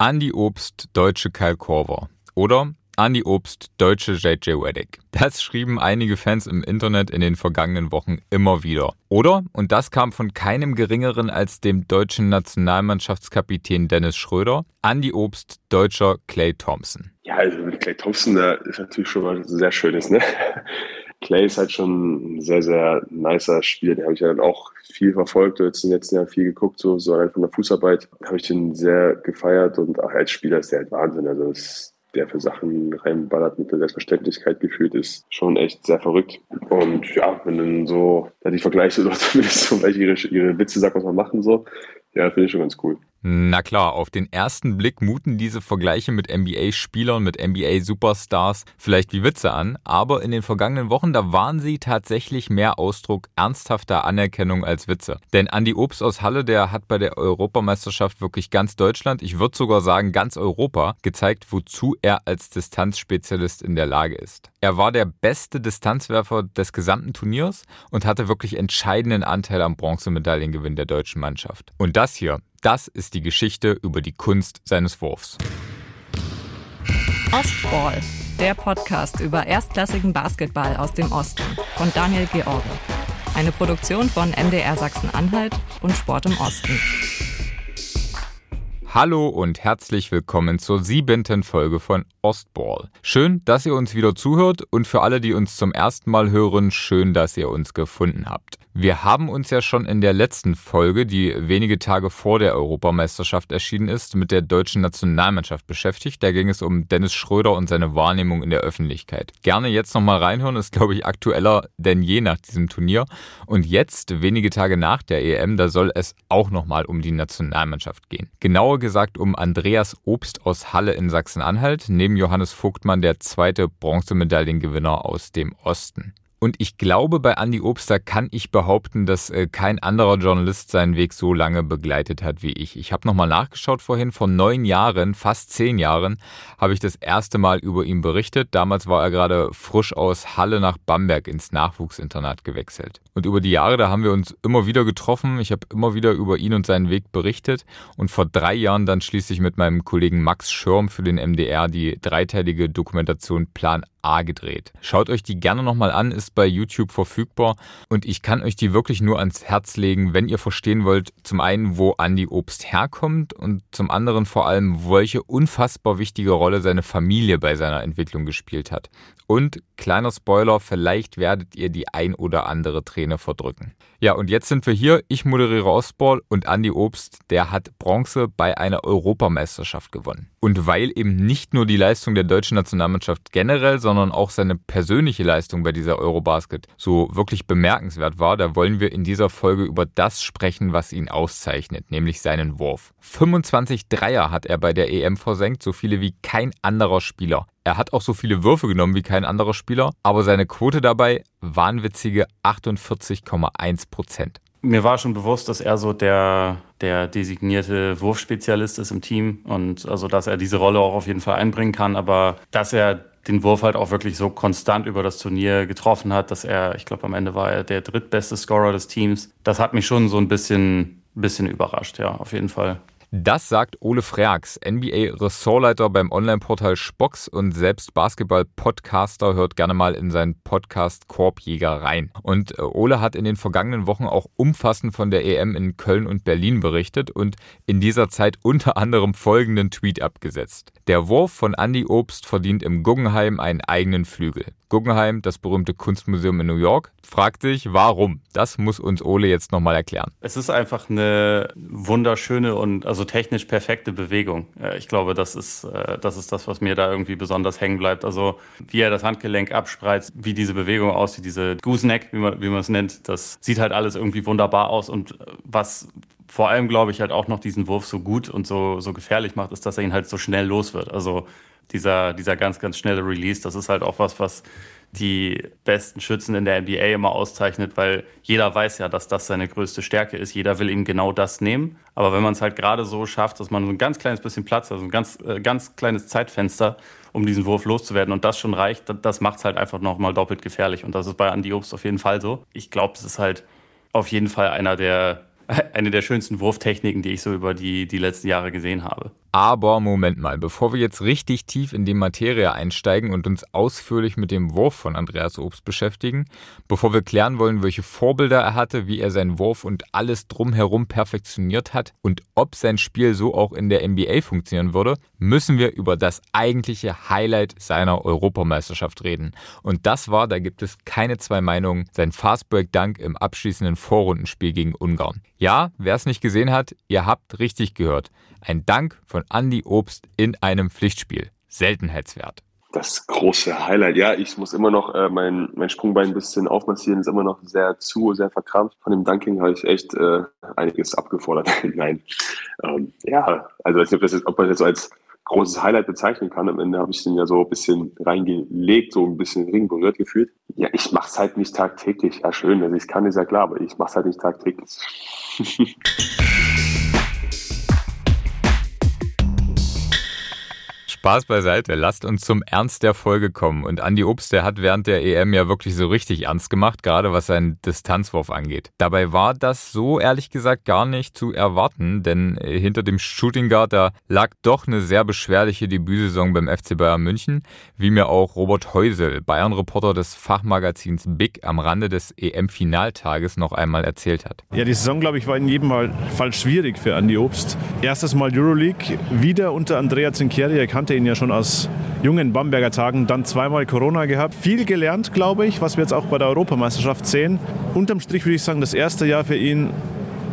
Andy Obst, deutsche Kyle Korver. Oder Andy Obst, deutsche JJ Reddick. Das schrieben einige Fans im Internet in den vergangenen Wochen immer wieder. Oder, und das kam von keinem geringeren als dem deutschen Nationalmannschaftskapitän Dennis Schröder, Andy Obst, deutscher Clay Thompson. Ja, also mit Clay Thompson, da ist natürlich schon was sehr Schönes, ne? Clay ist halt schon ein sehr, sehr nicer Spieler. Den habe ich ja dann auch viel verfolgt, jetzt in den letzten Jahren viel geguckt, so, so allein von der Fußarbeit habe ich den sehr gefeiert und auch als Spieler ist der halt Wahnsinn. Also das der für Sachen reinballert mit der Selbstverständlichkeit gefühlt ist, schon echt sehr verrückt. Und ja, wenn dann so, da die Vergleiche oder zumindest so welche ihre, ihre Witze sagt, was man machen so, ja, finde ich schon ganz cool. Na klar, auf den ersten Blick muten diese Vergleiche mit NBA-Spielern, mit NBA-Superstars vielleicht wie Witze an, aber in den vergangenen Wochen, da waren sie tatsächlich mehr Ausdruck ernsthafter Anerkennung als Witze. Denn Andy Obst aus Halle, der hat bei der Europameisterschaft wirklich ganz Deutschland, ich würde sogar sagen ganz Europa, gezeigt, wozu er als Distanzspezialist in der Lage ist. Er war der beste Distanzwerfer des gesamten Turniers und hatte wirklich entscheidenden Anteil am Bronzemedaillengewinn der deutschen Mannschaft. Und das hier, das ist die Geschichte über die Kunst seines Wurfs. Ostball, der Podcast über erstklassigen Basketball aus dem Osten von Daniel George. Eine Produktion von MDR Sachsen-Anhalt und Sport im Osten. Hallo und herzlich willkommen zur siebenten Folge von Ostball. Schön, dass ihr uns wieder zuhört und für alle, die uns zum ersten Mal hören, schön, dass ihr uns gefunden habt. Wir haben uns ja schon in der letzten Folge, die wenige Tage vor der Europameisterschaft erschienen ist, mit der deutschen Nationalmannschaft beschäftigt. Da ging es um Dennis Schröder und seine Wahrnehmung in der Öffentlichkeit. Gerne jetzt nochmal reinhören, ist glaube ich aktueller denn je nach diesem Turnier. Und jetzt, wenige Tage nach der EM, da soll es auch nochmal um die Nationalmannschaft gehen. Genauer gesagt um Andreas Obst aus Halle in Sachsen-Anhalt, neben Johannes Vogtmann der zweite Bronzemedaillengewinner aus dem Osten. Und ich glaube, bei Andy Obster kann ich behaupten, dass äh, kein anderer Journalist seinen Weg so lange begleitet hat wie ich. Ich habe nochmal nachgeschaut vorhin, vor neun Jahren, fast zehn Jahren, habe ich das erste Mal über ihn berichtet. Damals war er gerade frisch aus Halle nach Bamberg ins Nachwuchsinternat gewechselt. Und über die Jahre, da haben wir uns immer wieder getroffen. Ich habe immer wieder über ihn und seinen Weg berichtet. Und vor drei Jahren dann schließlich mit meinem Kollegen Max Schirm für den MDR die dreiteilige Dokumentation Plan A gedreht. Schaut euch die gerne nochmal an, ist bei YouTube verfügbar und ich kann euch die wirklich nur ans Herz legen, wenn ihr verstehen wollt, zum einen, wo Andy Obst herkommt und zum anderen vor allem, welche unfassbar wichtige Rolle seine Familie bei seiner Entwicklung gespielt hat. Und kleiner Spoiler, vielleicht werdet ihr die ein oder andere Träne verdrücken. Ja, und jetzt sind wir hier. Ich moderiere Ostball und Andy Obst, der hat Bronze bei einer Europameisterschaft gewonnen. Und weil eben nicht nur die Leistung der deutschen Nationalmannschaft generell, sondern auch seine persönliche Leistung bei dieser Eurobasket so wirklich bemerkenswert war, da wollen wir in dieser Folge über das sprechen, was ihn auszeichnet, nämlich seinen Wurf. 25 Dreier hat er bei der EM versenkt, so viele wie kein anderer Spieler. Er hat auch so viele Würfe genommen wie kein anderer Spieler, aber seine Quote dabei wahnwitzige 48,1 Prozent. Mir war schon bewusst, dass er so der, der designierte Wurfspezialist ist im Team und also, dass er diese Rolle auch auf jeden Fall einbringen kann, aber dass er den Wurf halt auch wirklich so konstant über das Turnier getroffen hat, dass er, ich glaube, am Ende war er der drittbeste Scorer des Teams. Das hat mich schon so ein bisschen, bisschen überrascht, ja, auf jeden Fall. Das sagt Ole Freaks, NBA-Ressortleiter beim Online-Portal Spox und selbst Basketball-Podcaster, hört gerne mal in seinen Podcast Korbjäger rein. Und äh, Ole hat in den vergangenen Wochen auch umfassend von der EM in Köln und Berlin berichtet und in dieser Zeit unter anderem folgenden Tweet abgesetzt. Der Wurf von Andy Obst verdient im Guggenheim einen eigenen Flügel. Guggenheim, das berühmte Kunstmuseum in New York, fragt sich, warum. Das muss uns Ole jetzt nochmal erklären. Es ist einfach eine wunderschöne und also technisch perfekte Bewegung. Äh, ich glaube, das ist, äh, das ist das, was mir da irgendwie besonders hängen bleibt. Also wie er das Handgelenk abspreizt, wie diese Bewegung aussieht, diese Gooseneck, wie man, wie man es nennt, das sieht halt alles irgendwie wunderbar aus. Und was vor allem, glaube ich, halt auch noch diesen Wurf so gut und so, so gefährlich macht, ist, dass er ihn halt so schnell los wird. Also dieser, dieser ganz, ganz schnelle Release, das ist halt auch was, was die besten Schützen in der NBA immer auszeichnet, weil jeder weiß ja, dass das seine größte Stärke ist. Jeder will ihm genau das nehmen. Aber wenn man es halt gerade so schafft, dass man so ein ganz kleines bisschen Platz, also ein ganz, äh, ganz kleines Zeitfenster, um diesen Wurf loszuwerden und das schon reicht, das macht es halt einfach nochmal doppelt gefährlich. Und das ist bei Andy Obst auf jeden Fall so. Ich glaube, es ist halt auf jeden Fall einer der, eine der schönsten Wurftechniken, die ich so über die, die letzten Jahre gesehen habe. Aber Moment mal, bevor wir jetzt richtig tief in die Materie einsteigen und uns ausführlich mit dem Wurf von Andreas Obst beschäftigen, bevor wir klären wollen, welche Vorbilder er hatte, wie er seinen Wurf und alles drumherum perfektioniert hat und ob sein Spiel so auch in der NBA funktionieren würde, müssen wir über das eigentliche Highlight seiner Europameisterschaft reden. Und das war, da gibt es keine zwei Meinungen, sein Fastbreak-Dunk im abschließenden Vorrundenspiel gegen Ungarn. Ja, wer es nicht gesehen hat, ihr habt richtig gehört. Ein Dank von Andy Obst in einem Pflichtspiel. Seltenheitswert. Das große Highlight. Ja, ich muss immer noch äh, mein, mein Sprungbein ein bisschen aufmassieren, ist immer noch sehr zu, sehr verkrampft. Von dem Dunking habe ich echt äh, einiges abgefordert. Nein. Ähm, ja, also ich weiß nicht, ob, man das jetzt als großes Highlight bezeichnen kann. Am Ende habe ich den ja so ein bisschen reingelegt, so ein bisschen Ring berührt gefühlt. Ja, ich mache es halt nicht tagtäglich. Ja, schön, also ich kann, ist ja klar, aber ich mache es halt nicht tagtäglich. Spaß beiseite, lasst uns zum Ernst der Folge kommen. Und Andi Obst, der hat während der EM ja wirklich so richtig ernst gemacht, gerade was seinen Distanzwurf angeht. Dabei war das so ehrlich gesagt gar nicht zu erwarten, denn äh, hinter dem Shooting Guard da lag doch eine sehr beschwerliche Debütsaison beim FC Bayern München, wie mir auch Robert Heusel, Bayern-Reporter des Fachmagazins Big, am Rande des EM-Finaltages noch einmal erzählt hat. Ja, die Saison, glaube ich, war in jedem Fall schwierig für Andi Obst. Erstes Mal Euroleague, wieder unter Andrea Zincheri, erkannt kannte ihn ja schon aus jungen Bamberger Tagen, dann zweimal Corona gehabt. Viel gelernt, glaube ich, was wir jetzt auch bei der Europameisterschaft sehen. Unterm Strich würde ich sagen, das erste Jahr für ihn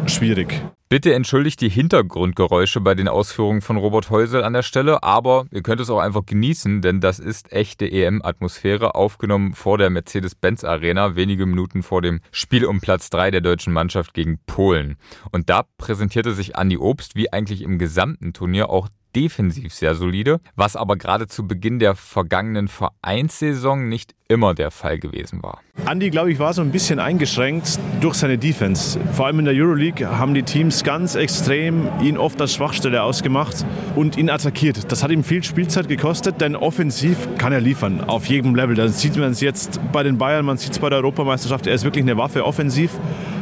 schwierig. Bitte entschuldigt die Hintergrundgeräusche bei den Ausführungen von Robert Heusel an der Stelle, aber ihr könnt es auch einfach genießen, denn das ist echte EM-Atmosphäre, aufgenommen vor der Mercedes-Benz Arena, wenige Minuten vor dem Spiel um Platz 3 der deutschen Mannschaft gegen Polen. Und da präsentierte sich Andi Obst wie eigentlich im gesamten Turnier auch defensiv sehr solide, was aber gerade zu Beginn der vergangenen Vereinssaison nicht immer der Fall gewesen war. Andy, glaube ich, war so ein bisschen eingeschränkt durch seine Defense. Vor allem in der Euroleague haben die Teams ganz extrem ihn oft als Schwachstelle ausgemacht und ihn attackiert. Das hat ihm viel Spielzeit gekostet, denn offensiv kann er liefern, auf jedem Level. Da sieht man es jetzt bei den Bayern, man sieht es bei der Europameisterschaft, er ist wirklich eine Waffe offensiv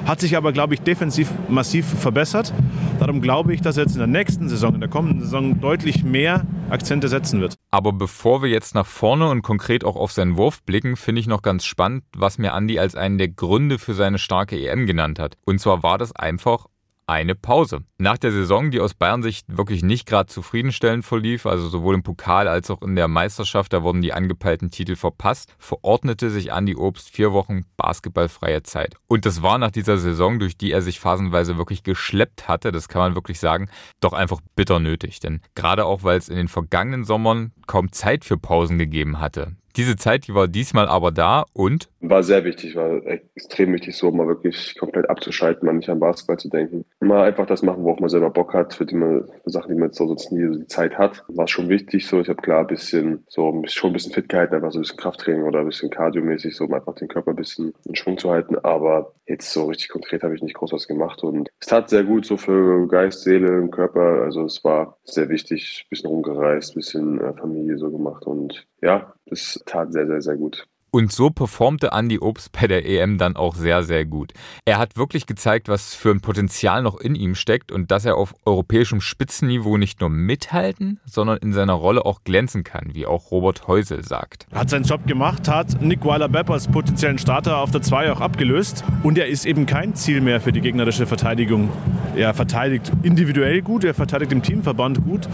hat sich aber, glaube ich, defensiv massiv verbessert. Darum glaube ich, dass er jetzt in der nächsten Saison, in der kommenden Saison, deutlich mehr Akzente setzen wird. Aber bevor wir jetzt nach vorne und konkret auch auf seinen Wurf blicken, finde ich noch ganz spannend, was mir Andi als einen der Gründe für seine starke EM genannt hat. Und zwar war das einfach eine Pause. Nach der Saison, die aus Bayern Sicht wirklich nicht gerade zufriedenstellend verlief, also sowohl im Pokal als auch in der Meisterschaft, da wurden die angepeilten Titel verpasst, verordnete sich Andi Obst vier Wochen basketballfreie Zeit. Und das war nach dieser Saison, durch die er sich phasenweise wirklich geschleppt hatte, das kann man wirklich sagen, doch einfach bitter nötig. Denn gerade auch, weil es in den vergangenen Sommern kaum Zeit für Pausen gegeben hatte. Diese Zeit, die war diesmal aber da und? War sehr wichtig, war extrem wichtig, so mal wirklich komplett abzuschalten, mal nicht an Basketball zu denken. Mal einfach das machen, worauf man selber Bock hat, für die man, für Sachen, die man jetzt so sonst nie so die Zeit hat. War schon wichtig, so. Ich habe klar ein bisschen, so, schon ein bisschen Fit gehalten, einfach so ein bisschen Krafttraining oder ein bisschen Cardio-mäßig, so um einfach den Körper ein bisschen in Schwung zu halten. Aber jetzt so richtig konkret habe ich nicht groß was gemacht und es tat sehr gut so für Geist, Seele Körper. Also es war sehr wichtig, ein bisschen rumgereist, ein bisschen äh, Familie so gemacht und ja, das tat sehr, sehr, sehr gut. Und so performte Andy Obst bei der EM dann auch sehr, sehr gut. Er hat wirklich gezeigt, was für ein Potenzial noch in ihm steckt und dass er auf europäischem Spitzenniveau nicht nur mithalten, sondern in seiner Rolle auch glänzen kann, wie auch Robert Heusel sagt. Er hat seinen Job gemacht, hat Nick Weiler-Bepp als potenziellen Starter auf der 2 auch abgelöst und er ist eben kein Ziel mehr für die gegnerische Verteidigung. Er verteidigt individuell gut, er verteidigt im Teamverband gut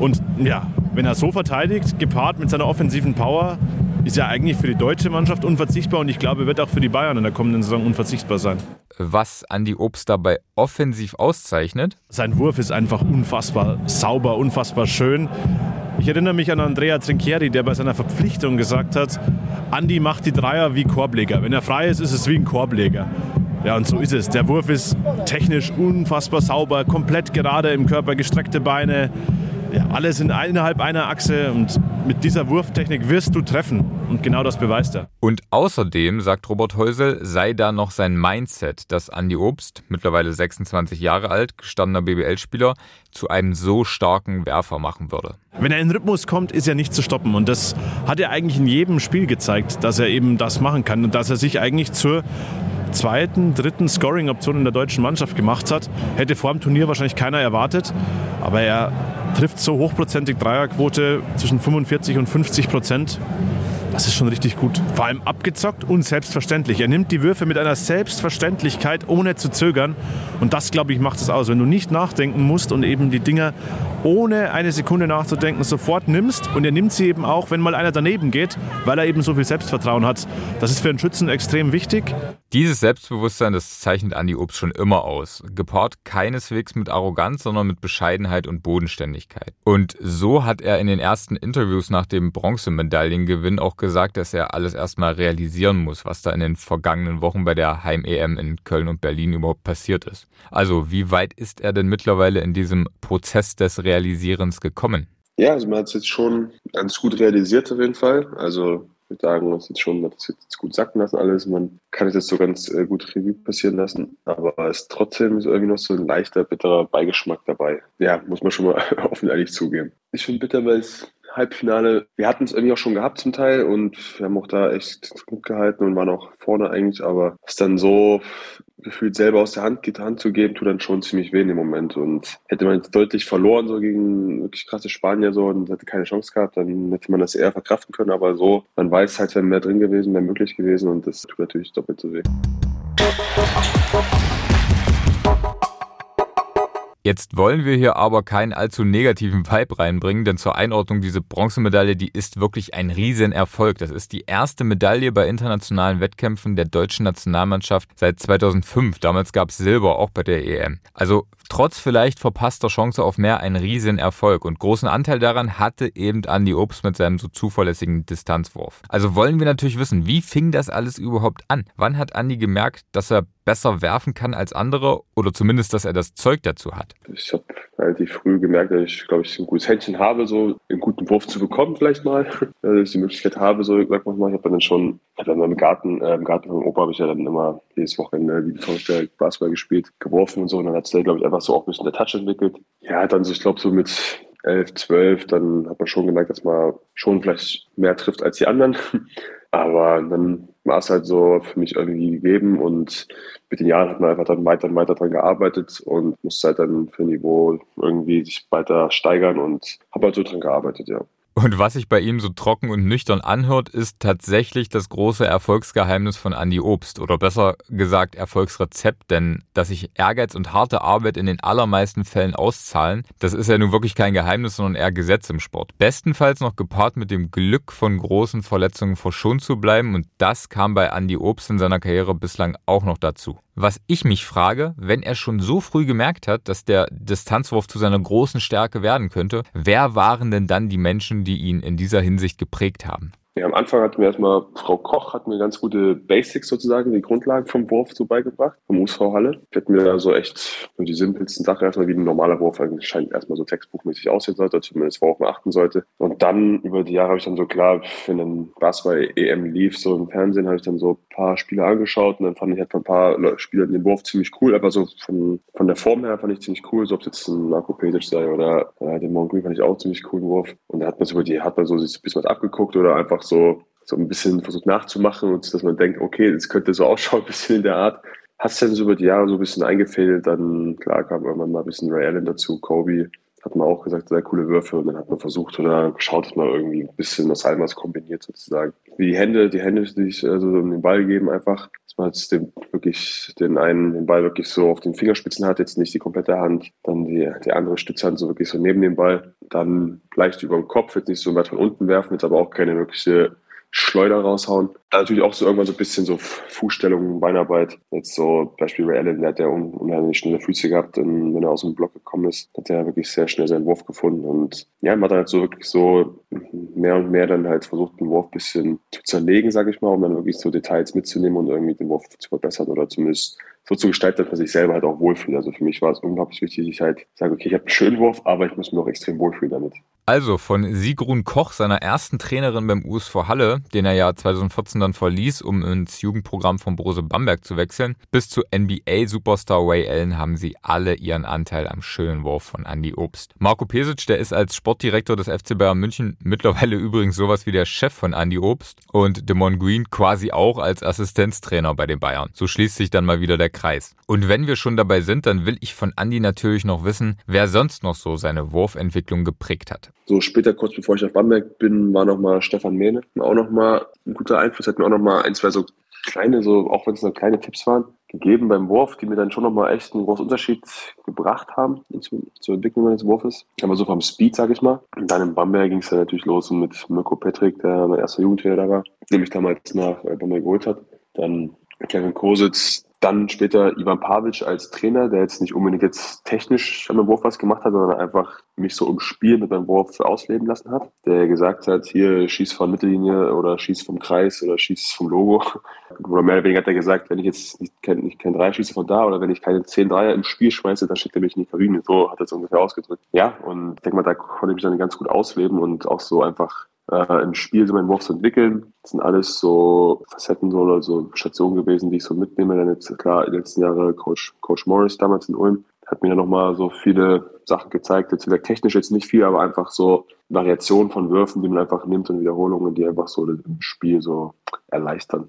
und ja, wenn er so verteidigt, gepaart mit seiner offensiven Power, ist ja eigentlich für die deutsche Mannschaft unverzichtbar und ich glaube, wird auch für die Bayern in der kommenden Saison unverzichtbar sein. Was Andi Obst dabei offensiv auszeichnet? Sein Wurf ist einfach unfassbar sauber, unfassbar schön. Ich erinnere mich an Andrea Trinchieri, der bei seiner Verpflichtung gesagt hat, Andi macht die Dreier wie Korbleger. Wenn er frei ist, ist es wie ein Korbleger. Ja, und so ist es. Der Wurf ist technisch unfassbar sauber, komplett gerade im Körper, gestreckte Beine, ja, alles in innerhalb einer Achse und mit dieser Wurftechnik wirst du treffen. Und genau das beweist er. Und außerdem, sagt Robert Heusel, sei da noch sein Mindset, dass Andy Obst, mittlerweile 26 Jahre alt, gestandener BBL-Spieler, zu einem so starken Werfer machen würde. Wenn er in Rhythmus kommt, ist er nicht zu stoppen. Und das hat er eigentlich in jedem Spiel gezeigt, dass er eben das machen kann und dass er sich eigentlich zur zweiten, dritten Scoring-Option in der deutschen Mannschaft gemacht hat. Hätte vor dem Turnier wahrscheinlich keiner erwartet. Aber er trifft so hochprozentig Dreierquote zwischen 45 und 50 Prozent. Das ist schon richtig gut. Vor allem abgezockt und selbstverständlich. Er nimmt die Würfe mit einer Selbstverständlichkeit, ohne zu zögern. Und das, glaube ich, macht es aus. Wenn du nicht nachdenken musst und eben die Dinger ohne eine Sekunde nachzudenken sofort nimmst. Und er nimmt sie eben auch, wenn mal einer daneben geht, weil er eben so viel Selbstvertrauen hat. Das ist für einen Schützen extrem wichtig. Dieses Selbstbewusstsein, das zeichnet Andi Obst schon immer aus. Gepaart keineswegs mit Arroganz, sondern mit Bescheidenheit und Bodenständigkeit. Und so hat er in den ersten Interviews nach dem Bronzemedaillengewinn auch gesagt, dass er alles erstmal realisieren muss, was da in den vergangenen Wochen bei der Heim-EM in Köln und Berlin überhaupt passiert ist. Also, wie weit ist er denn mittlerweile in diesem Prozess des Realisierens gekommen? Ja, also man hat es jetzt schon ganz gut realisiert auf jeden Fall. Also ich würde sagen, man hat jetzt schon das jetzt gut sacken lassen alles. Man kann es jetzt so ganz äh, gut Revue passieren lassen. Aber es ist trotzdem irgendwie noch so ein leichter, bitterer Beigeschmack dabei. Ja, muss man schon mal offen ehrlich zugeben. Ich finde bitter, weil es Halbfinale, wir hatten es irgendwie auch schon gehabt zum Teil und wir haben auch da echt gut gehalten und waren auch vorne eigentlich, aber es dann so gefühlt selber aus der Hand geht, Hand zu geben, tut dann schon ziemlich weh dem Moment. Und hätte man jetzt deutlich verloren, so gegen wirklich krasse Spanier so und hätte keine Chance gehabt, dann hätte man das eher verkraften können. Aber so, man weiß halt, wenn mehr drin gewesen, mehr möglich gewesen und das tut natürlich doppelt so weh. Jetzt wollen wir hier aber keinen allzu negativen Vibe reinbringen, denn zur Einordnung diese Bronzemedaille, die ist wirklich ein Riesenerfolg. Das ist die erste Medaille bei internationalen Wettkämpfen der deutschen Nationalmannschaft seit 2005. Damals gab es Silber auch bei der EM. Also trotz vielleicht verpasster Chance auf mehr ein Riesenerfolg und großen Anteil daran hatte eben Andy Obst mit seinem so zuverlässigen Distanzwurf. Also wollen wir natürlich wissen, wie fing das alles überhaupt an? Wann hat Andy gemerkt, dass er besser werfen kann als andere oder zumindest, dass er das Zeug dazu hat? Ich habe relativ früh gemerkt, dass ich, glaube ich, ein gutes Händchen habe, so einen guten Wurf zu bekommen vielleicht mal. Dass ich die Möglichkeit habe, so sag mal, ich habe dann schon, dann im Garten, äh, im Garten von Opa habe ich ja dann immer jedes Wochenende wie vorgestellt Basketball gespielt, geworfen und so und dann hat es glaube ich, einfach so auch ein bisschen der Touch entwickelt. Ja, dann so, ich glaube so mit 11, 12, dann hat man schon gemerkt, dass man schon vielleicht mehr trifft als die anderen. Aber dann war es halt so für mich irgendwie gegeben und mit den Jahren hat man einfach dann weiter und weiter dran gearbeitet und musste halt dann für ein Niveau irgendwie sich weiter steigern und habe halt so dran gearbeitet, ja. Und was sich bei ihm so trocken und nüchtern anhört, ist tatsächlich das große Erfolgsgeheimnis von Andy Obst oder besser gesagt Erfolgsrezept, denn dass sich Ehrgeiz und harte Arbeit in den allermeisten Fällen auszahlen, das ist ja nun wirklich kein Geheimnis, sondern eher Gesetz im Sport. Bestenfalls noch gepaart mit dem Glück von großen Verletzungen verschont zu bleiben und das kam bei Andy Obst in seiner Karriere bislang auch noch dazu. Was ich mich frage, wenn er schon so früh gemerkt hat, dass der Distanzwurf zu seiner großen Stärke werden könnte, wer waren denn dann die Menschen, die ihn in dieser Hinsicht geprägt haben? Ja, am Anfang hatten wir erstmal, Frau Koch hat mir ganz gute Basics sozusagen, die Grundlagen vom Wurf so beigebracht, vom USV Halle. Die hat mir da so echt die simpelsten Sachen erstmal, wie ein normaler Wurf eigentlich scheint erstmal so textbuchmäßig aussehen sollte, zumindest worauf man achten sollte. Und dann über die Jahre habe ich dann so klar, wenn dann Basketball EM lief, so im Fernsehen, habe ich dann so ein paar Spiele angeschaut und dann fand ich halt von ein paar Spielern den Wurf ziemlich cool, aber so von, von der Form her fand ich ziemlich cool, so ob es jetzt ein Marco Petic sei oder äh, den Mongreen fand ich auch ziemlich coolen Wurf. Und da hat man so über die, hat man so sich ein bisschen was abgeguckt oder einfach so, so ein bisschen versucht nachzumachen und dass man denkt, okay, das könnte so ausschauen, ein bisschen in der Art. Hat es dann so über die Jahre so ein bisschen eingefädelt, dann klar kam irgendwann mal ein bisschen Ray Allen dazu, Kobe, hat man auch gesagt, sehr coole Würfe und dann hat man versucht oder geschaut, dass man irgendwie ein bisschen das Almas kombiniert sozusagen. Wie die Hände, die Hände, die sich also um den Ball geben einfach, jetzt den, wirklich den einen, den Ball wirklich so auf den Fingerspitzen hat, jetzt nicht die komplette Hand, dann die, die andere Stützhand so wirklich so neben dem Ball, dann leicht über dem Kopf, jetzt nicht so weit von unten werfen, jetzt aber auch keine wirkliche Schleuder raushauen. Da natürlich auch so irgendwann so ein bisschen so Fußstellung, Beinarbeit. Jetzt so Beispiel Ray Allen, der hat ja unheimlich schnelle Füße gehabt, wenn er aus dem Block gekommen ist, hat er wirklich sehr schnell seinen Wurf gefunden. Und ja, man hat halt so wirklich so mehr und mehr dann halt versucht, den Wurf ein bisschen zu zerlegen, sage ich mal, um dann wirklich so Details mitzunehmen und irgendwie den Wurf zu verbessern oder zumindest so zu gestalten, dass man sich selber halt auch wohlfühlt. Also für mich war es unglaublich wichtig, dass ich halt sage, okay, ich habe einen schönen Wurf, aber ich muss mich auch extrem wohlfühlen damit. Also von Sigrun Koch, seiner ersten Trainerin beim USV Halle, den er ja 2014 dann verließ, um ins Jugendprogramm von Brose Bamberg zu wechseln, bis zu NBA-Superstar Ray Allen haben sie alle ihren Anteil am schönen Wurf von Andy Obst. Marco Pesic, der ist als Sportdirektor des FC Bayern München mittlerweile übrigens sowas wie der Chef von Andy Obst und Demon Green quasi auch als Assistenztrainer bei den Bayern. So schließt sich dann mal wieder der Kreis. Und wenn wir schon dabei sind, dann will ich von Andy natürlich noch wissen, wer sonst noch so seine Wurfentwicklung geprägt hat. So später, kurz bevor ich nach Bamberg bin, war nochmal Stefan Mähne. Auch nochmal ein guter Einfluss, hat mir auch nochmal ein, zwei so kleine, so, auch wenn es nur kleine Tipps waren, gegeben beim Wurf, die mir dann schon nochmal echt einen großen Unterschied gebracht haben zu, zur Entwicklung meines Wurfes. Aber so vom Speed, sag ich mal. Und dann in Bamberg ging es dann natürlich los mit Mirko Petrick, der mein erster Jugendtrainer da war, der mich damals nach äh, Bamberg geholt hat. Dann Kevin Kositz, dann später Ivan Pavic als Trainer, der jetzt nicht unbedingt jetzt technisch an meinem Wurf was gemacht hat, sondern einfach mich so im Spiel mit meinem Wurf ausleben lassen hat. Der gesagt hat, hier schieß von Mittellinie oder schieß vom Kreis oder schieß vom Logo. Oder mehr oder weniger hat er gesagt, wenn ich jetzt nicht kein, nicht kein Dreier schieße von da oder wenn ich keine 10 Dreier im Spiel schmeiße, dann schickt er mich in die Kabine. So hat er es ungefähr ausgedrückt. Ja, und ich denke mal, da konnte ich mich dann ganz gut ausleben und auch so einfach äh, im Spiel so meinen Wurf zu entwickeln. Das sind alles so Facetten oder so Stationen gewesen, die ich so mitnehme. Dann jetzt klar, die letzten Jahre Coach, Coach Morris damals in Ulm hat mir dann nochmal so viele Sachen gezeigt. Jetzt vielleicht technisch jetzt nicht viel, aber einfach so Variationen von Würfen, die man einfach nimmt und Wiederholungen, die einfach so im Spiel so erleichtern.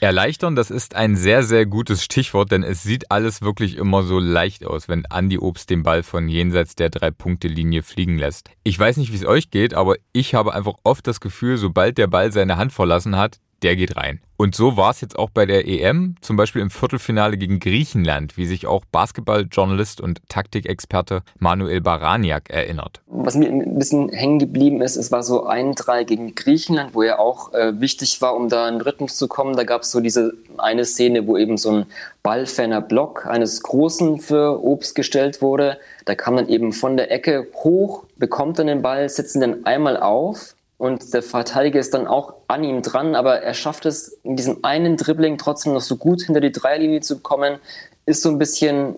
Erleichtern, das ist ein sehr, sehr gutes Stichwort, denn es sieht alles wirklich immer so leicht aus, wenn Andy Obst den Ball von jenseits der Drei-Punkte-Linie fliegen lässt. Ich weiß nicht, wie es euch geht, aber ich habe einfach oft das Gefühl, sobald der Ball seine Hand verlassen hat, der geht rein. Und so war es jetzt auch bei der EM, zum Beispiel im Viertelfinale gegen Griechenland, wie sich auch Basketballjournalist und Taktikexperte Manuel Baraniak erinnert. Was mir ein bisschen hängen geblieben ist, es war so ein Drei gegen Griechenland, wo er auch äh, wichtig war, um da in Rhythmus zu kommen. Da gab es so diese eine Szene, wo eben so ein ballferner Block eines Großen für Obst gestellt wurde. Da kam dann eben von der Ecke hoch, bekommt dann den Ball, sitzt ihn dann einmal auf und der Verteidiger ist dann auch an ihm dran, aber er schafft es in diesem einen Dribbling trotzdem noch so gut hinter die Dreierlinie zu kommen, ist so ein bisschen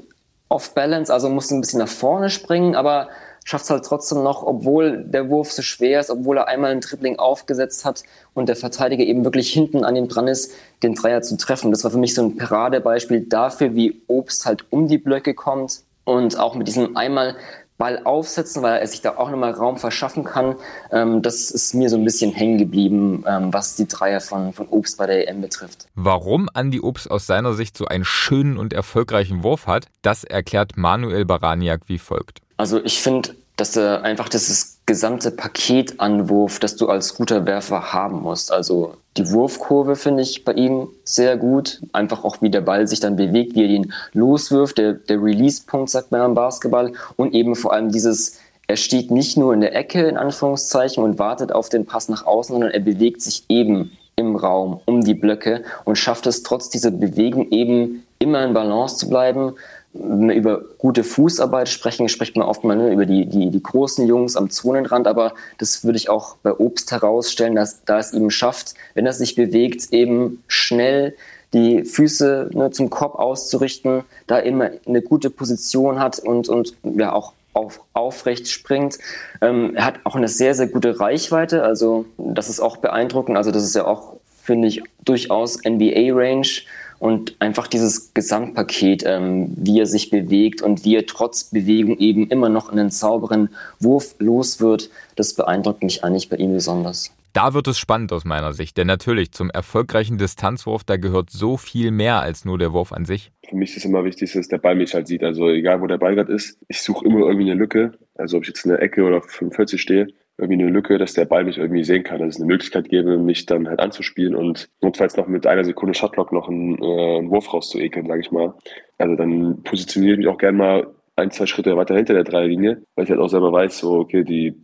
off balance, also muss ein bisschen nach vorne springen, aber schafft es halt trotzdem noch, obwohl der Wurf so schwer ist, obwohl er einmal ein Dribbling aufgesetzt hat und der Verteidiger eben wirklich hinten an ihm dran ist, den Dreier zu treffen. Das war für mich so ein Paradebeispiel dafür, wie Obst halt um die Blöcke kommt und auch mit diesem einmal Ball aufsetzen, weil er sich da auch nochmal Raum verschaffen kann. Ähm, das ist mir so ein bisschen hängen geblieben, ähm, was die Dreier von, von Obst bei der EM betrifft. Warum Andi Obst aus seiner Sicht so einen schönen und erfolgreichen Wurf hat, das erklärt Manuel Baraniak wie folgt. Also ich finde, dass er einfach dieses gesamte Paketanwurf, das du als guter Werfer haben musst. Also die Wurfkurve finde ich bei ihm sehr gut. Einfach auch, wie der Ball sich dann bewegt, wie er ihn loswirft. Der, der Release-Punkt, sagt man am Basketball. Und eben vor allem dieses, er steht nicht nur in der Ecke, in Anführungszeichen, und wartet auf den Pass nach außen, sondern er bewegt sich eben im Raum um die Blöcke und schafft es trotz dieser Bewegung eben immer in Balance zu bleiben wenn wir über gute Fußarbeit sprechen, spricht man oft mal ne, über die, die, die großen Jungs am Zonenrand, aber das würde ich auch bei Obst herausstellen, dass da es ihm schafft, wenn er sich bewegt, eben schnell die Füße ne, zum Kopf auszurichten, da immer eine gute Position hat und, und ja auch auf, aufrecht springt. Ähm, er hat auch eine sehr, sehr gute Reichweite, also das ist auch beeindruckend. Also das ist ja auch, finde ich, durchaus NBA-Range und einfach dieses Gesamtpaket, ähm, wie er sich bewegt und wie er trotz Bewegung eben immer noch einen sauberen Wurf los wird, das beeindruckt mich eigentlich bei ihm besonders. Da wird es spannend aus meiner Sicht, denn natürlich zum erfolgreichen Distanzwurf, da gehört so viel mehr als nur der Wurf an sich. Für mich ist immer wichtig, dass der Ball mich halt sieht. Also egal, wo der Ball gerade ist, ich suche immer irgendwie eine Lücke. Also ob ich jetzt in der Ecke oder 45 stehe, irgendwie eine Lücke, dass der Ball mich irgendwie sehen kann, dass es eine Möglichkeit gäbe, mich dann halt anzuspielen und notfalls noch mit einer Sekunde Shotlock noch einen, äh, einen Wurf rauszuekeln, sage ich mal. Also dann positioniere ich mich auch gerne mal ein, zwei Schritte weiter hinter der Dreierlinie, weil ich halt auch selber weiß, so, okay, die,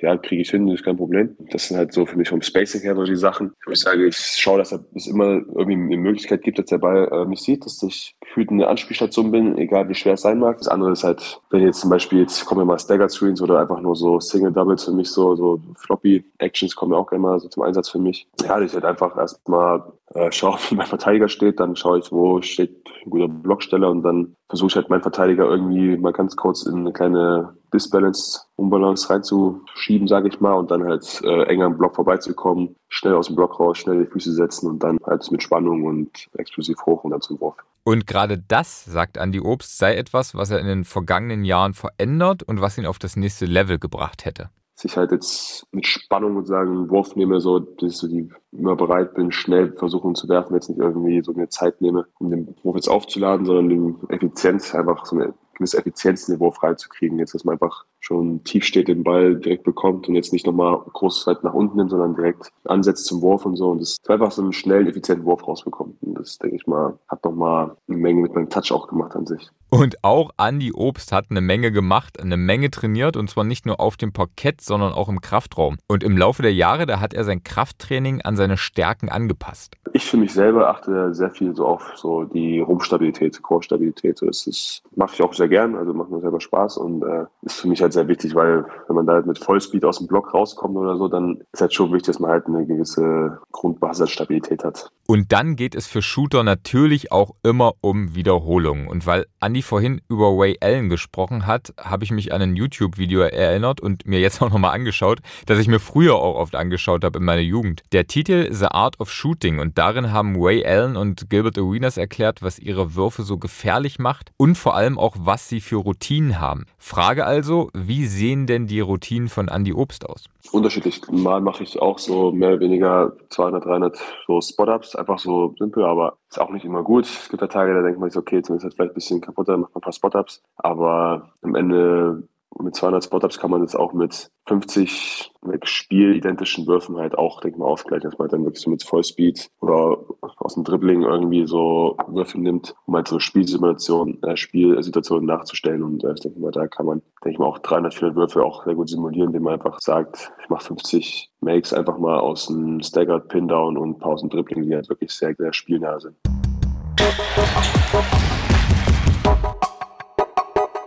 ja, kriege ich hin, ist kein Problem. Das sind halt so für mich vom Spacing her so die Sachen, wo ich sage, ich schaue, dass es immer irgendwie eine Möglichkeit gibt, dass der Ball äh, mich sieht, dass ich gefühlt eine Anspielstation bin, egal wie schwer es sein mag. Das andere ist halt, wenn jetzt zum Beispiel, jetzt kommen ja mal Stagger Screens oder einfach nur so Single Doubles für mich, so, so Floppy Actions kommen ja auch gerne mal so zum Einsatz für mich. Ja, ich halt einfach erstmal äh, schaue, wie mein Verteidiger steht, dann schaue ich, wo steht ein guter Blocksteller und dann versuche ich halt meinen Verteidiger irgendwie mal ganz kurz in eine kleine Disbalance, Unbalance reinzuschieben, sage ich mal, und dann halt äh, enger am Block vorbeizukommen, schnell aus dem Block raus, schnell die Füße setzen und dann halt mit Spannung und explosiv hoch und dann zum Wurf. Und gerade das, sagt Andi Obst, sei etwas, was er in den vergangenen Jahren verändert und was ihn auf das nächste Level gebracht hätte sich halt jetzt mit Spannung und sagen, einen Wurf nehme, so, dass ich so die immer bereit bin, schnell versuchen zu werfen, jetzt nicht irgendwie so mir Zeit nehme, um den Wurf jetzt aufzuladen, sondern den Effizienz, einfach so eine gewisse Effizienzniveau freizukriegen. Jetzt, dass man einfach schon tief steht, den Ball direkt bekommt und jetzt nicht nochmal groß weit nach unten nimmt, sondern direkt ansetzt zum Wurf und so. Und das einfach so einen schnellen, effizienten Wurf rausbekommt. Und das, denke ich mal, hat nochmal eine Menge mit meinem Touch auch gemacht an sich. Und auch Andy Obst hat eine Menge gemacht, eine Menge trainiert und zwar nicht nur auf dem Parkett, sondern auch im Kraftraum. Und im Laufe der Jahre, da hat er sein Krafttraining an seine Stärken angepasst. Ich für mich selber achte sehr viel so auf so die Rumpfstabilität, Chorstabilität. Das ist, mache ich auch sehr gern, also macht mir selber Spaß und äh, ist für mich halt sehr wichtig, weil wenn man da halt mit Vollspeed aus dem Block rauskommt oder so, dann ist halt schon wichtig, dass man halt eine gewisse Grundbasisstabilität hat. Und dann geht es für Shooter natürlich auch immer um Wiederholungen. Und weil Andy vorhin über Ray Allen gesprochen hat, habe ich mich an ein YouTube-Video erinnert und mir jetzt auch nochmal angeschaut, das ich mir früher auch oft angeschaut habe in meiner Jugend. Der Titel The Art of Shooting und darin haben Ray Allen und Gilbert Arenas erklärt, was ihre Würfe so gefährlich macht und vor allem auch, was sie für Routinen haben. Frage also, wie sehen denn die Routinen von Andy Obst aus? Unterschiedlich. Mal mache ich auch so mehr oder weniger 200, 300 so Spot-Ups, einfach so simpel, aber ist auch nicht immer gut. Es gibt ja Tage, da denkt man sich, okay, zumindest halt vielleicht ein bisschen kaputter, macht man ein paar Spot-Ups, aber am Ende mit 200 Spot-Ups kann man das auch mit 50 spielidentischen Würfen halt auch, denke ich mal, ausgleichen, dass man dann wirklich so mit Vollspeed oder aus dem Dribbling irgendwie so Würfe nimmt, um halt so Spielsimulationen, äh, Spielsituationen nachzustellen. Und äh, ich denke mal, da kann man, denke ich mal, auch 300, 400 Würfe auch sehr gut simulieren, indem man einfach sagt, ich mache 50 Makes einfach mal aus einem Staggered Pin-Down und Pausen Dribbling, die halt wirklich sehr, sehr spielnah sind.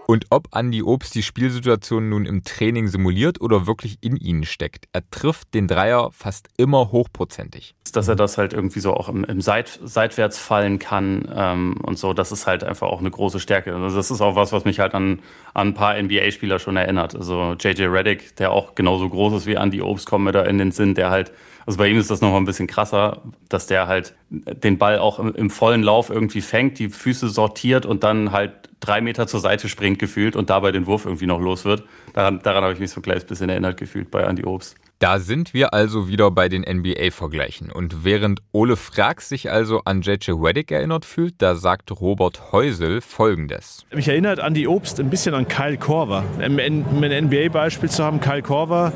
Und ob Andy Obst die Spielsituation nun im Training simuliert oder wirklich in ihnen steckt, er trifft den Dreier fast immer hochprozentig. Dass er das halt irgendwie so auch im, im Seit, seitwärts fallen kann ähm, und so, das ist halt einfach auch eine große Stärke. Also das ist auch was, was mich halt an, an ein paar NBA-Spieler schon erinnert. Also JJ Reddick, der auch genauso groß ist wie Andy Obst, kommt mir da in den Sinn, der halt also bei ihm ist das nochmal ein bisschen krasser, dass der halt den Ball auch im, im, vollen Lauf irgendwie fängt, die Füße sortiert und dann halt drei Meter zur Seite springt gefühlt und dabei den Wurf irgendwie noch los wird. Daran, daran habe ich mich so ein kleines bisschen erinnert gefühlt bei Andy Obst. Da sind wir also wieder bei den NBA-Vergleichen. Und während Ole Frags sich also an JJ Reddick erinnert fühlt, da sagt Robert Heusel folgendes. Mich erinnert Andy Obst ein bisschen an Kyle Korver. Um ein NBA-Beispiel zu haben, Kyle Korver,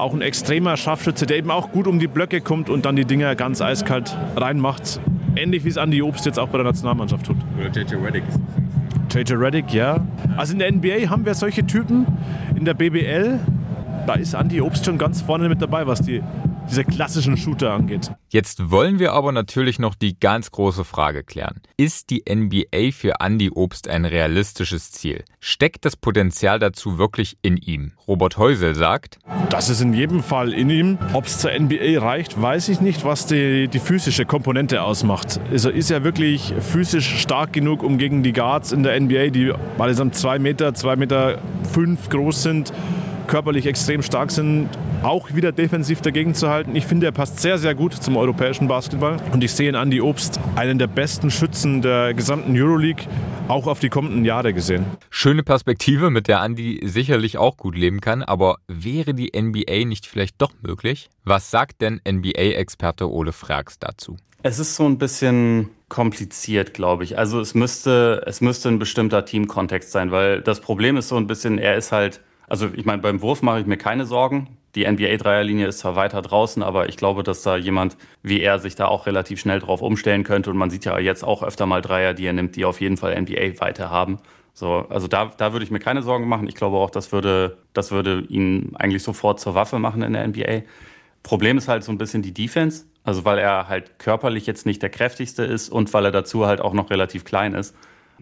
auch ein extremer Scharfschütze, der eben auch gut um die Blöcke kommt und dann die Dinger ganz eiskalt reinmacht. Ähnlich wie es Andy Obst jetzt auch bei der Nationalmannschaft tut. Oder JJ Reddick ist JJ Reddick, ja. Also in der NBA haben wir solche Typen. In der BBL, da ist Andy Obst schon ganz vorne mit dabei, was die, diese klassischen Shooter angeht. Jetzt wollen wir aber natürlich noch die ganz große Frage klären. Ist die NBA für Andy Obst ein realistisches Ziel? Steckt das Potenzial dazu wirklich in ihm? Robert Heusel sagt, das ist in jedem Fall in ihm. Ob es zur NBA reicht, weiß ich nicht, was die, die physische Komponente ausmacht. Also ist er wirklich physisch stark genug, um gegen die Guards in der NBA, die allesamt zwei Meter, zwei Meter fünf groß sind, körperlich extrem stark sind, auch wieder defensiv dagegen zu halten. Ich finde, er passt sehr, sehr gut zum europäischen Basketball. Und ich sehe in Andy Obst einen der besten Schützen der gesamten Euroleague, auch auf die kommenden Jahre gesehen. Schöne Perspektive, mit der Andy sicherlich auch gut leben kann. Aber wäre die NBA nicht vielleicht doch möglich? Was sagt denn NBA-Experte Ole Frags dazu? Es ist so ein bisschen kompliziert, glaube ich. Also es müsste, es müsste ein bestimmter Teamkontext sein, weil das Problem ist so ein bisschen, er ist halt also ich meine, beim Wurf mache ich mir keine Sorgen. Die NBA-Dreierlinie ist zwar weiter draußen, aber ich glaube, dass da jemand wie er sich da auch relativ schnell drauf umstellen könnte. Und man sieht ja jetzt auch öfter mal Dreier, die er nimmt, die auf jeden Fall NBA-Weite haben. So, also da, da würde ich mir keine Sorgen machen. Ich glaube auch, das würde, das würde ihn eigentlich sofort zur Waffe machen in der NBA. Problem ist halt so ein bisschen die Defense. Also weil er halt körperlich jetzt nicht der kräftigste ist und weil er dazu halt auch noch relativ klein ist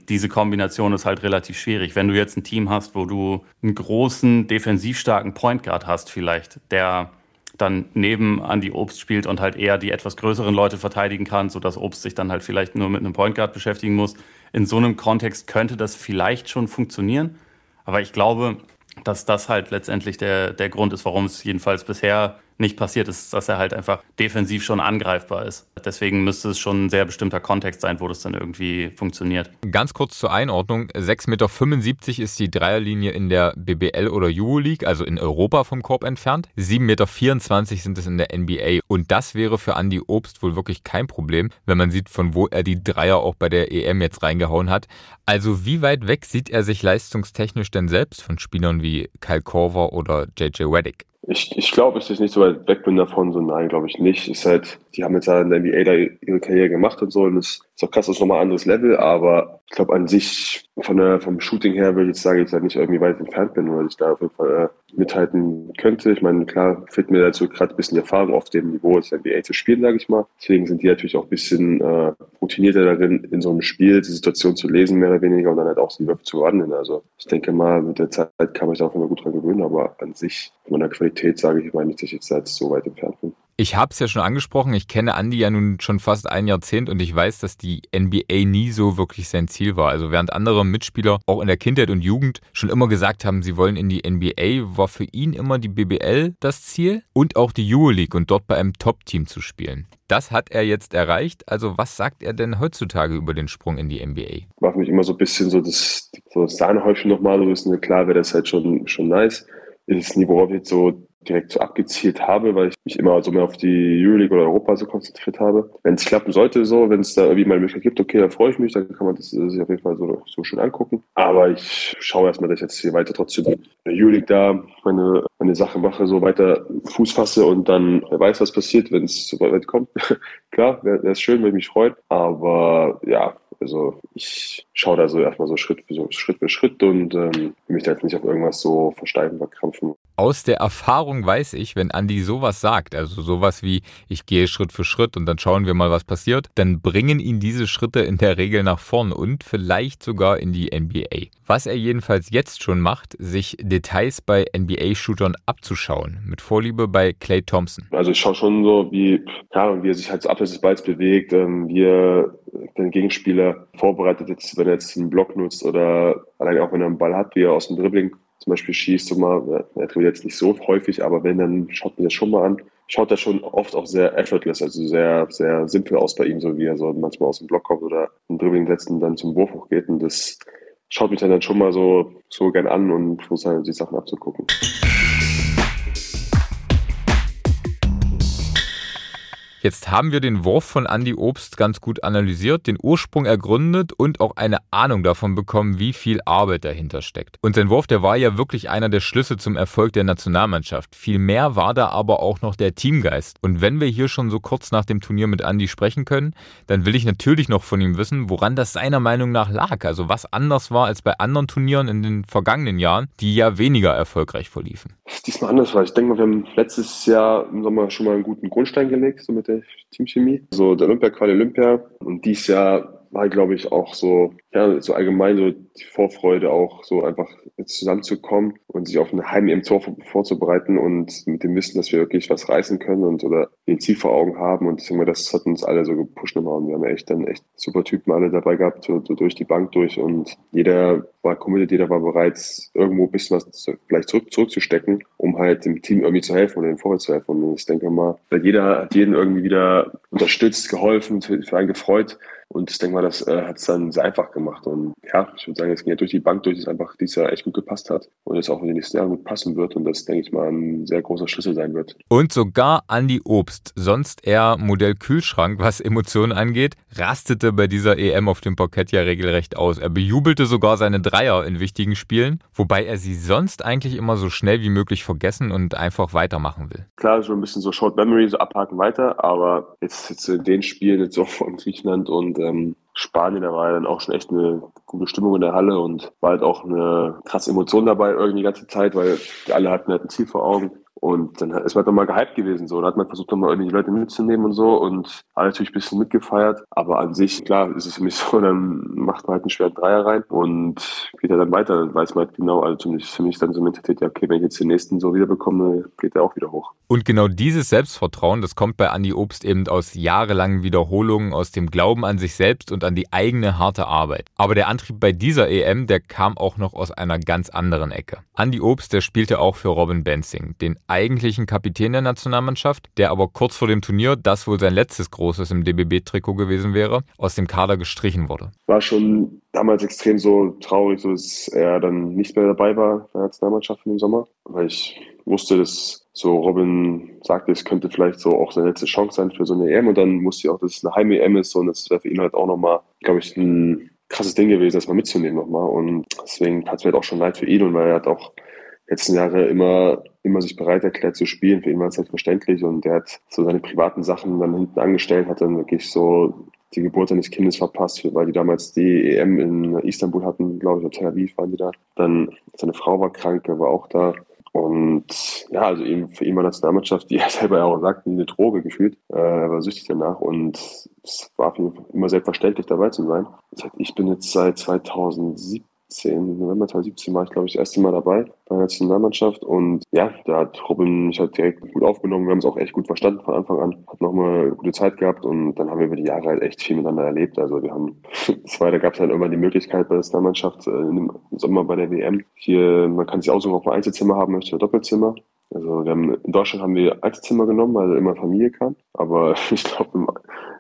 diese Kombination ist halt relativ schwierig. Wenn du jetzt ein Team hast, wo du einen großen, defensiv starken Point Guard hast, vielleicht, der dann neben Andy Obst spielt und halt eher die etwas größeren Leute verteidigen kann, sodass Obst sich dann halt vielleicht nur mit einem Point Guard beschäftigen muss. In so einem Kontext könnte das vielleicht schon funktionieren. Aber ich glaube, dass das halt letztendlich der, der Grund ist, warum es jedenfalls bisher nicht passiert ist, dass er halt einfach defensiv schon angreifbar ist. Deswegen müsste es schon ein sehr bestimmter Kontext sein, wo das dann irgendwie funktioniert. Ganz kurz zur Einordnung. 6,75 Meter ist die Dreierlinie in der BBL oder Euroleague, also in Europa vom Korb entfernt. 7,24 Meter sind es in der NBA. Und das wäre für Andy Obst wohl wirklich kein Problem, wenn man sieht, von wo er die Dreier auch bei der EM jetzt reingehauen hat. Also wie weit weg sieht er sich leistungstechnisch denn selbst von Spielern wie Kyle Korver oder JJ Reddick? Ich, ich glaube, dass ich nicht so weit weg bin davon, so nein, glaube ich nicht. Ist halt, die haben jetzt ja in der NBA da ihre Karriere gemacht und so und das ist auch krass, das ist nochmal ein anderes Level, aber ich glaube an sich, von der, vom Shooting her würde ich jetzt sagen, ich halt nicht irgendwie weit entfernt bin, weil ich da auf jeden Fall äh, mithalten könnte. Ich meine, klar, fehlt mir dazu gerade ein bisschen Erfahrung auf dem Niveau, das NBA zu spielen, sage ich mal. Deswegen sind die natürlich auch ein bisschen äh, routinierter darin, in so einem Spiel die Situation zu lesen, mehr oder weniger, und dann halt auch die Würfe zu wandeln. Also ich denke mal, mit der Zeit kann man sich auch immer gut dran gewöhnen, aber an sich, von der Qualität, sage ich mal nicht, dass ich jetzt so weit entfernt bin. Ich habe es ja schon angesprochen, ich kenne Andy ja nun schon fast ein Jahrzehnt und ich weiß, dass die NBA nie so wirklich sein Ziel war. Also während andere Mitspieler auch in der Kindheit und Jugend schon immer gesagt haben, sie wollen in die NBA, war für ihn immer die BBL das Ziel und auch die Euroleague und dort bei einem Top-Team zu spielen. Das hat er jetzt erreicht. Also was sagt er denn heutzutage über den Sprung in die NBA? Für mich immer so ein bisschen so das, so das nochmal so ist. Klar wäre das halt schon, schon nice. Ist das Niveau jetzt so direkt so abgezielt habe, weil ich mich immer so mehr auf die Euroleague oder Europa so konzentriert habe. Wenn es klappen sollte, so, wenn es da irgendwie mal eine Möglichkeit gibt, okay, dann freue ich mich, dann kann man das sich auf jeden Fall so, so schön angucken. Aber ich schaue erstmal, dass ich jetzt hier weiter trotzdem in der Euroleague da meine, meine Sache mache, so weiter Fuß fasse und dann weiß, was passiert, wenn es so weit kommt. Klar, wäre es schön, würde mich freuen. Aber ja, also ich schaue da so erstmal so Schritt für so Schritt für Schritt und ähm, mich da jetzt nicht auf irgendwas so versteifen, verkrampfen. Aus der Erfahrung weiß ich, wenn Andi sowas sagt, also sowas wie ich gehe Schritt für Schritt und dann schauen wir mal, was passiert, dann bringen ihn diese Schritte in der Regel nach vorn und vielleicht sogar in die NBA. Was er jedenfalls jetzt schon macht, sich Details bei NBA-Shootern abzuschauen, mit Vorliebe bei Clay Thompson. Also ich schaue schon so, wie, ja, wie er sich halt abseits des Balls bewegt, ähm, wie er den Gegenspieler vorbereitet, jetzt, wenn er jetzt einen Block nutzt oder allein auch wenn er einen Ball hat, wie er aus dem Dribbling zum Beispiel schießt, so mal, er dribbelt jetzt nicht so häufig, aber wenn, dann schaut mir das schon mal an. Schaut das schon oft auch sehr effortless, also sehr, sehr simpel aus bei ihm, so wie er so manchmal aus dem Block kommt oder ein Dribbling setzt und dann zum Wurf hochgeht. Und das schaut mich dann, schon mal so, so gern an und versucht halt die Sachen abzugucken. Jetzt haben wir den Wurf von Andy Obst ganz gut analysiert, den Ursprung ergründet und auch eine Ahnung davon bekommen, wie viel Arbeit dahinter steckt. Und sein Wurf, der war ja wirklich einer der Schlüsse zum Erfolg der Nationalmannschaft. Viel mehr war da aber auch noch der Teamgeist. Und wenn wir hier schon so kurz nach dem Turnier mit Andy sprechen können, dann will ich natürlich noch von ihm wissen, woran das seiner Meinung nach lag. Also was anders war als bei anderen Turnieren in den vergangenen Jahren, die ja weniger erfolgreich verliefen. Diesmal anders war. Ich denke mal, wir haben letztes Jahr im Sommer schon mal einen guten Grundstein gelegt, so mit der Teamchemie. So der Olympia-Quali Olympia. Und dies Jahr war, glaube ich, auch so, ja, so allgemein so die Vorfreude auch so einfach zusammenzukommen und sich auf ein Heim im Tor vorzubereiten und mit dem Wissen, dass wir wirklich was reißen können und oder den Ziel vor Augen haben. Und ich mal, das hat uns alle so gepusht nochmal. Und wir haben echt dann echt super Typen alle dabei gehabt, so, so durch die Bank durch. Und jeder war committed, jeder war bereit, irgendwo ein bisschen was vielleicht zurück, zurückzustecken, um halt dem Team irgendwie zu helfen oder den Vorwärts zu helfen. Und ich denke mal, jeder hat jeden irgendwie wieder unterstützt, geholfen, für, für einen gefreut. Und ich denke mal, das äh, hat es dann sehr einfach gemacht. Und ja, ich würde sagen, es ging ja durch die Bank durch, dass einfach dieses Jahr echt gut gepasst hat und es auch in den nächsten Jahren gut passen wird und das, denke ich mal, ein sehr großer Schlüssel sein wird. Und sogar Andy Obst, sonst eher Modell Kühlschrank, was Emotionen angeht, rastete bei dieser EM auf dem Parkett ja regelrecht aus. Er bejubelte sogar seine Dreier in wichtigen Spielen, wobei er sie sonst eigentlich immer so schnell wie möglich vergessen und einfach weitermachen will. Klar, schon ein bisschen so Short Memory, so abhaken weiter, aber jetzt, jetzt in den Spielen, jetzt auch von Griechenland und ähm, Spanien, da war dann auch schon echt eine gute Stimmung in der Halle und war halt auch eine krasse Emotion dabei irgendwie die ganze Zeit, weil alle hatten halt ein Ziel vor Augen Und dann ist man halt nochmal gehypt gewesen. So. Da hat man versucht, nochmal irgendwie die Leute mitzunehmen und so und hat natürlich ein bisschen mitgefeiert. Aber an sich, klar, ist es für mich so, dann macht man halt einen schweren Dreier rein und geht ja dann weiter. Dann weiß man halt genau, also zumindest für mich dann so Mentalität, ja, okay, wenn ich jetzt den nächsten so wieder bekomme, geht der auch wieder hoch. Und genau dieses Selbstvertrauen, das kommt bei Andy Obst eben aus jahrelangen Wiederholungen, aus dem Glauben an sich selbst und an die eigene harte Arbeit. Aber der Antrieb bei dieser EM, der kam auch noch aus einer ganz anderen Ecke. Andy Obst, der spielte auch für Robin Benzing, den eigentlichen Kapitän der Nationalmannschaft, der aber kurz vor dem Turnier, das wohl sein letztes großes im DBB-Trikot gewesen wäre, aus dem Kader gestrichen wurde. War schon damals extrem so traurig, dass er dann nicht mehr dabei war bei der Nationalmannschaft im Sommer, weil ich wusste, dass so Robin sagte, es könnte vielleicht so auch seine letzte Chance sein für so eine EM und dann musste ich auch, dass es eine Heim-EM ist. Und das wäre für ihn halt auch nochmal, glaube ich, ein krasses Ding gewesen, das mal mitzunehmen nochmal. Und deswegen hat es mir halt auch schon leid für ihn. Und weil er hat auch letzten Jahre immer, immer sich bereit erklärt zu spielen. Für ihn war es selbstverständlich und er hat so seine privaten Sachen dann hinten angestellt, hat dann wirklich so die Geburt seines Kindes verpasst, weil die damals die EM in Istanbul hatten, glaube ich, oder Tel Aviv waren die da. Dann seine Frau war krank, er war auch da. Und ja, also eben für ihn war Nationalmannschaft, die er selber ja auch sagt, eine Droge gefühlt. Äh, er war süchtig danach und es war für ihn immer selbstverständlich dabei zu sein. Ich bin jetzt seit 2017 2017, November 2017 war ich, glaube ich, das erste Mal dabei bei der Nationalmannschaft. Und ja, da hat Robin mich halt direkt gut aufgenommen. Wir haben es auch echt gut verstanden von Anfang an. Hat nochmal eine gute Zeit gehabt und dann haben wir über die Jahre halt echt viel miteinander erlebt. Also wir haben, zwei, da gab es halt immer die Möglichkeit bei der Nationalmannschaft äh, im Sommer bei der WM. Hier, man kann sich aussuchen, ob man Einzelzimmer haben möchte oder Doppelzimmer. Also haben, in Deutschland haben wir Einzelzimmer genommen, weil immer Familie kam. Aber ich glaube, im,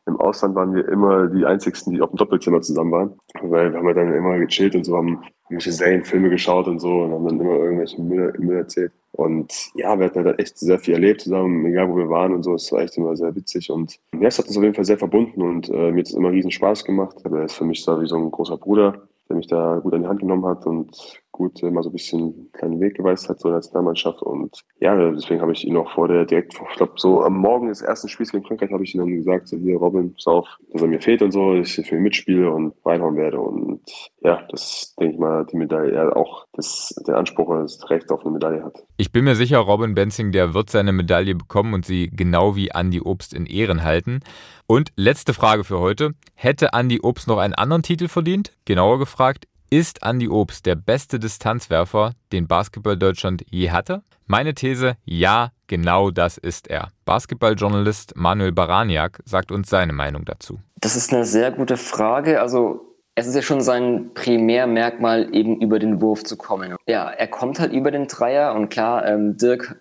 im, Ausland waren wir immer die Einzigsten, die auf dem Doppelzimmer zusammen waren. Weil wir haben dann immer gechillt und so, haben irgendwelche Serien, Filme geschaut und so und haben dann immer irgendwelche Müll, Müll erzählt. Und ja, wir hatten halt echt sehr viel erlebt zusammen, egal wo wir waren und so. Es war echt immer sehr witzig. Und ja, es hat uns auf jeden Fall sehr verbunden und äh, mir hat es immer riesen Spaß gemacht. Er ist für mich da wie so ein großer Bruder, der mich da gut an die Hand genommen hat und gut mal so ein bisschen einen kleinen Weg geweist hat, so in der Nationalmannschaft. Und ja, deswegen habe ich ihn auch vor der direkt, ich glaube, so am Morgen des ersten Spiels gegen Frankreich habe ich ihm dann gesagt, so hier, Robin, pass auf, dass er mir fehlt und so, dass ich für ihn mitspiele und reinhauen werde. Und ja, das denke ich mal, die Medaille, er auch das, der Anspruch das Recht auf eine Medaille hat. Ich bin mir sicher, Robin Benzing, der wird seine Medaille bekommen und sie genau wie Andy Obst in Ehren halten. Und letzte Frage für heute. Hätte Andy Obst noch einen anderen Titel verdient? Genauer gefragt, ist Andy Obst der beste Distanzwerfer, den Basketball Deutschland je hatte? Meine These, ja, genau das ist er. Basketballjournalist Manuel Baraniak sagt uns seine Meinung dazu. Das ist eine sehr gute Frage. Also es ist ja schon sein Primärmerkmal, eben über den Wurf zu kommen. Ja, er kommt halt über den Dreier und klar, ähm, Dirk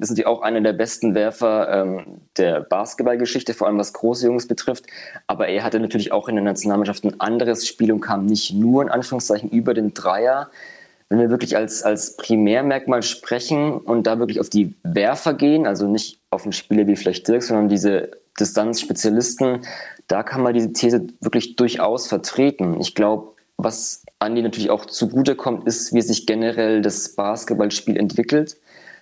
ist natürlich auch einer der besten Werfer ähm, der Basketballgeschichte, vor allem was große Jungs betrifft. Aber er hatte natürlich auch in der Nationalmannschaft ein anderes Spiel und kam nicht nur in Anführungszeichen über den Dreier. Wenn wir wirklich als, als Primärmerkmal sprechen und da wirklich auf die Werfer gehen, also nicht auf einen Spieler wie vielleicht Dirk, sondern diese Distanzspezialisten, da kann man diese These wirklich durchaus vertreten. Ich glaube, was Andi natürlich auch zugutekommt, ist, wie sich generell das Basketballspiel entwickelt.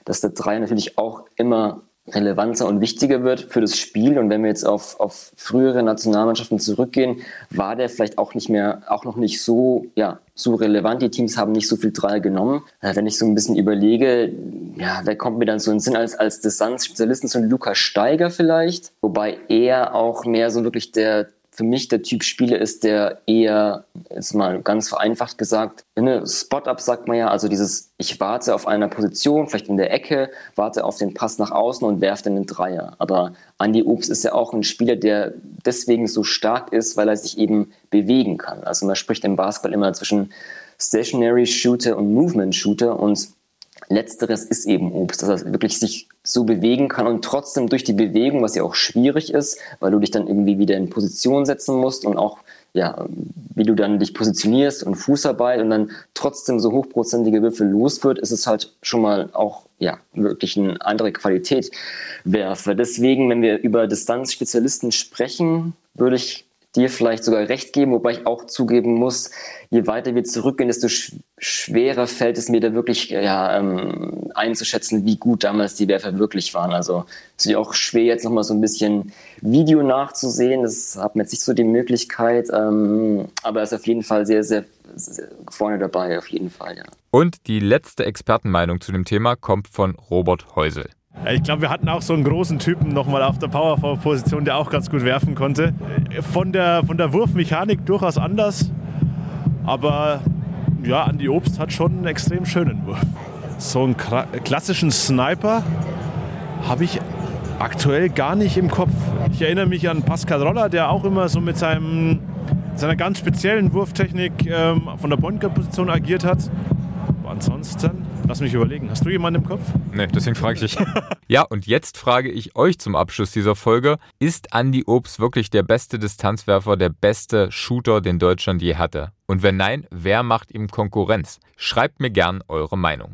Dass der Dreier natürlich auch immer relevanter und wichtiger wird für das Spiel. Und wenn wir jetzt auf, auf frühere Nationalmannschaften zurückgehen, war der vielleicht auch nicht mehr, auch noch nicht so, ja, so relevant. Die Teams haben nicht so viel Dreier genommen. Äh, wenn ich so ein bisschen überlege, ja, wer kommt mir dann so in den Sinn als, als Distanzspezialisten? So ein Lukas Steiger vielleicht. Wobei er auch mehr so wirklich der für mich der Typ Spieler ist, der eher, jetzt mal ganz vereinfacht gesagt, eine Spot-Up sagt man ja, also dieses, ich warte auf einer Position, vielleicht in der Ecke, warte auf den Pass nach außen und werfe dann einen Dreier. Aber Andy Obst ist ja auch ein Spieler, der deswegen so stark ist, weil er sich eben bewegen kann. Also man spricht im Basketball immer zwischen Stationary Shooter und Movement Shooter und Letzteres ist eben Obst, dass er wirklich sich so bewegen kann und trotzdem durch die Bewegung, was ja auch schwierig ist, weil du dich dann irgendwie wieder in Position setzen musst und auch, ja, wie du dann dich positionierst und Fußarbeit und dann trotzdem so hochprozentige Würfel losführt, ist es halt schon mal auch, ja, wirklich eine andere Qualität werfe. Deswegen, wenn wir über Distanzspezialisten sprechen, würde ich dir vielleicht sogar recht geben, wobei ich auch zugeben muss, je weiter wir zurückgehen, desto sch schwerer fällt es mir da wirklich ja, ähm, einzuschätzen, wie gut damals die Werfer wirklich waren. Also es ist auch schwer, jetzt nochmal so ein bisschen Video nachzusehen. Das hat man jetzt nicht so die Möglichkeit, ähm, aber er ist auf jeden Fall sehr, sehr, sehr vorne dabei, auf jeden Fall, ja. Und die letzte Expertenmeinung zu dem Thema kommt von Robert Heusel. Ich glaube, wir hatten auch so einen großen Typen nochmal auf der Powerforward-Position, der auch ganz gut werfen konnte. Von der, von der Wurfmechanik durchaus anders, aber ja, Andi Obst hat schon einen extrem schönen Wurf. So einen klassischen Sniper habe ich aktuell gar nicht im Kopf. Ich erinnere mich an Pascal Roller, der auch immer so mit seinem, seiner ganz speziellen Wurftechnik ähm, von der Point-Position agiert hat. Aber ansonsten Lass mich überlegen. Hast du jemanden im Kopf? Nee, deswegen frage ich dich. ja, und jetzt frage ich euch zum Abschluss dieser Folge: Ist Andy Obst wirklich der beste Distanzwerfer, der beste Shooter, den Deutschland je hatte? Und wenn nein, wer macht ihm Konkurrenz? Schreibt mir gern eure Meinung.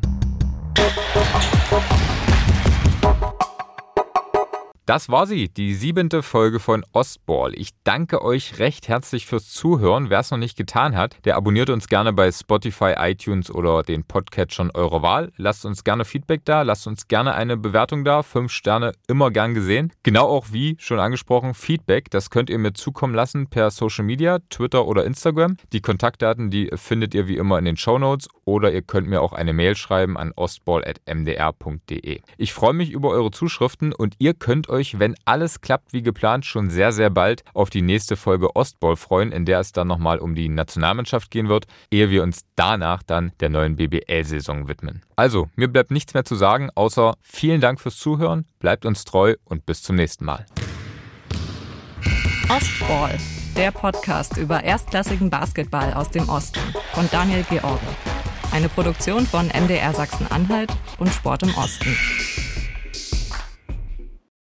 Das war sie, die siebente Folge von Ostball. Ich danke euch recht herzlich fürs Zuhören. Wer es noch nicht getan hat, der abonniert uns gerne bei Spotify, iTunes oder den Podcatchern eurer Wahl. Lasst uns gerne Feedback da, lasst uns gerne eine Bewertung da. Fünf Sterne immer gern gesehen. Genau auch wie schon angesprochen, Feedback, das könnt ihr mir zukommen lassen per Social Media, Twitter oder Instagram. Die Kontaktdaten, die findet ihr wie immer in den Show Notes oder ihr könnt mir auch eine Mail schreiben an ostball.mdr.de. Ich freue mich über eure Zuschriften und ihr könnt euch, wenn alles klappt wie geplant, schon sehr, sehr bald auf die nächste Folge Ostball freuen, in der es dann nochmal um die Nationalmannschaft gehen wird, ehe wir uns danach dann der neuen BBL-Saison widmen. Also, mir bleibt nichts mehr zu sagen, außer vielen Dank fürs Zuhören, bleibt uns treu und bis zum nächsten Mal. Ostball, der Podcast über erstklassigen Basketball aus dem Osten von Daniel George. Eine Produktion von MDR Sachsen-Anhalt und Sport im Osten.